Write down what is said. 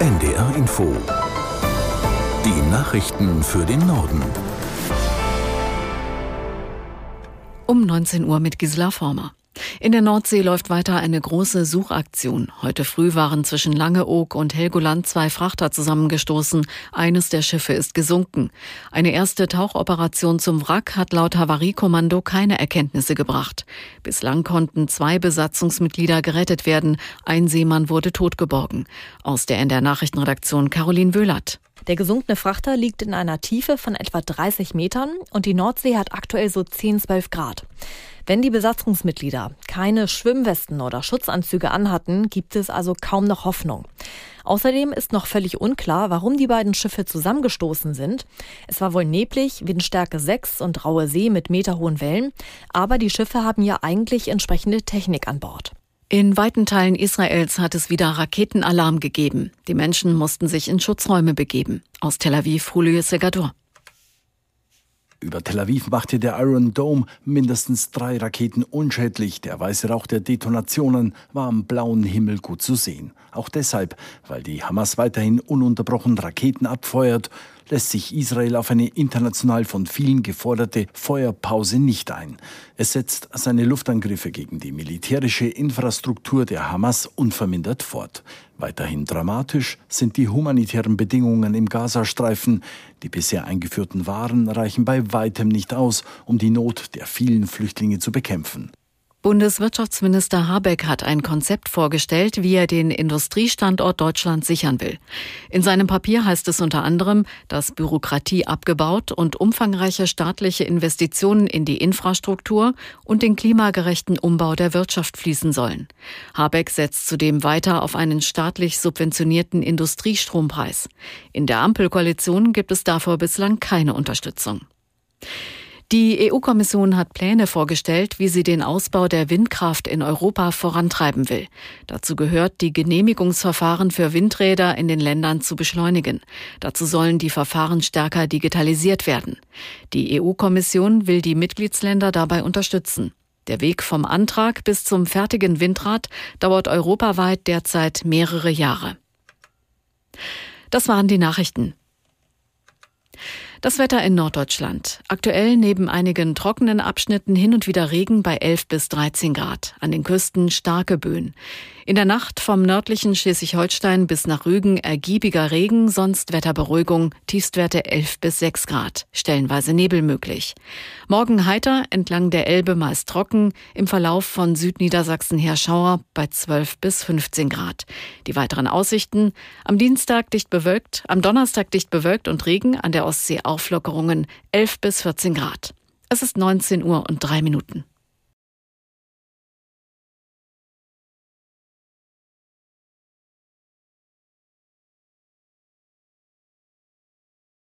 NDR Info. Die Nachrichten für den Norden. Um 19 Uhr mit Gisela Former. In der Nordsee läuft weiter eine große Suchaktion. Heute früh waren zwischen Langeoog und Helgoland zwei Frachter zusammengestoßen. Eines der Schiffe ist gesunken. Eine erste Tauchoperation zum Wrack hat laut Havariekommando keine Erkenntnisse gebracht. Bislang konnten zwei Besatzungsmitglieder gerettet werden. Ein Seemann wurde totgeborgen. Aus der NDR Nachrichtenredaktion Caroline Wöhlert. Der gesunkene Frachter liegt in einer Tiefe von etwa 30 Metern und die Nordsee hat aktuell so 10, 12 Grad. Wenn die Besatzungsmitglieder keine Schwimmwesten oder Schutzanzüge anhatten, gibt es also kaum noch Hoffnung. Außerdem ist noch völlig unklar, warum die beiden Schiffe zusammengestoßen sind. Es war wohl neblig, Windstärke 6 und raue See mit meterhohen Wellen, aber die Schiffe haben ja eigentlich entsprechende Technik an Bord. In weiten Teilen Israels hat es wieder Raketenalarm gegeben. Die Menschen mussten sich in Schutzräume begeben. Aus Tel Aviv, Julio Segador. Über Tel Aviv machte der Iron Dome mindestens drei Raketen unschädlich. Der weiße Rauch der Detonationen war am blauen Himmel gut zu sehen. Auch deshalb, weil die Hamas weiterhin ununterbrochen Raketen abfeuert lässt sich Israel auf eine international von vielen geforderte Feuerpause nicht ein. Es setzt seine Luftangriffe gegen die militärische Infrastruktur der Hamas unvermindert fort. Weiterhin dramatisch sind die humanitären Bedingungen im Gazastreifen. Die bisher eingeführten Waren reichen bei weitem nicht aus, um die Not der vielen Flüchtlinge zu bekämpfen. Bundeswirtschaftsminister Habeck hat ein Konzept vorgestellt, wie er den Industriestandort Deutschland sichern will. In seinem Papier heißt es unter anderem, dass Bürokratie abgebaut und umfangreiche staatliche Investitionen in die Infrastruktur und den klimagerechten Umbau der Wirtschaft fließen sollen. Habeck setzt zudem weiter auf einen staatlich subventionierten Industriestrompreis. In der Ampelkoalition gibt es davor bislang keine Unterstützung. Die EU-Kommission hat Pläne vorgestellt, wie sie den Ausbau der Windkraft in Europa vorantreiben will. Dazu gehört, die Genehmigungsverfahren für Windräder in den Ländern zu beschleunigen. Dazu sollen die Verfahren stärker digitalisiert werden. Die EU-Kommission will die Mitgliedsländer dabei unterstützen. Der Weg vom Antrag bis zum fertigen Windrad dauert europaweit derzeit mehrere Jahre. Das waren die Nachrichten. Das Wetter in Norddeutschland. Aktuell neben einigen trockenen Abschnitten hin und wieder Regen bei 11 bis 13 Grad. An den Küsten starke Böen. In der Nacht vom nördlichen Schleswig-Holstein bis nach Rügen ergiebiger Regen, sonst Wetterberuhigung, Tiefstwerte 11 bis 6 Grad. Stellenweise Nebel möglich. Morgen heiter, entlang der Elbe meist trocken, im Verlauf von Südniedersachsen her Schauer bei 12 bis 15 Grad. Die weiteren Aussichten. Am Dienstag dicht bewölkt, am Donnerstag dicht bewölkt und Regen, an der Ostsee Auflockerungen 11 bis 14 Grad. Es ist 19 Uhr und drei Minuten.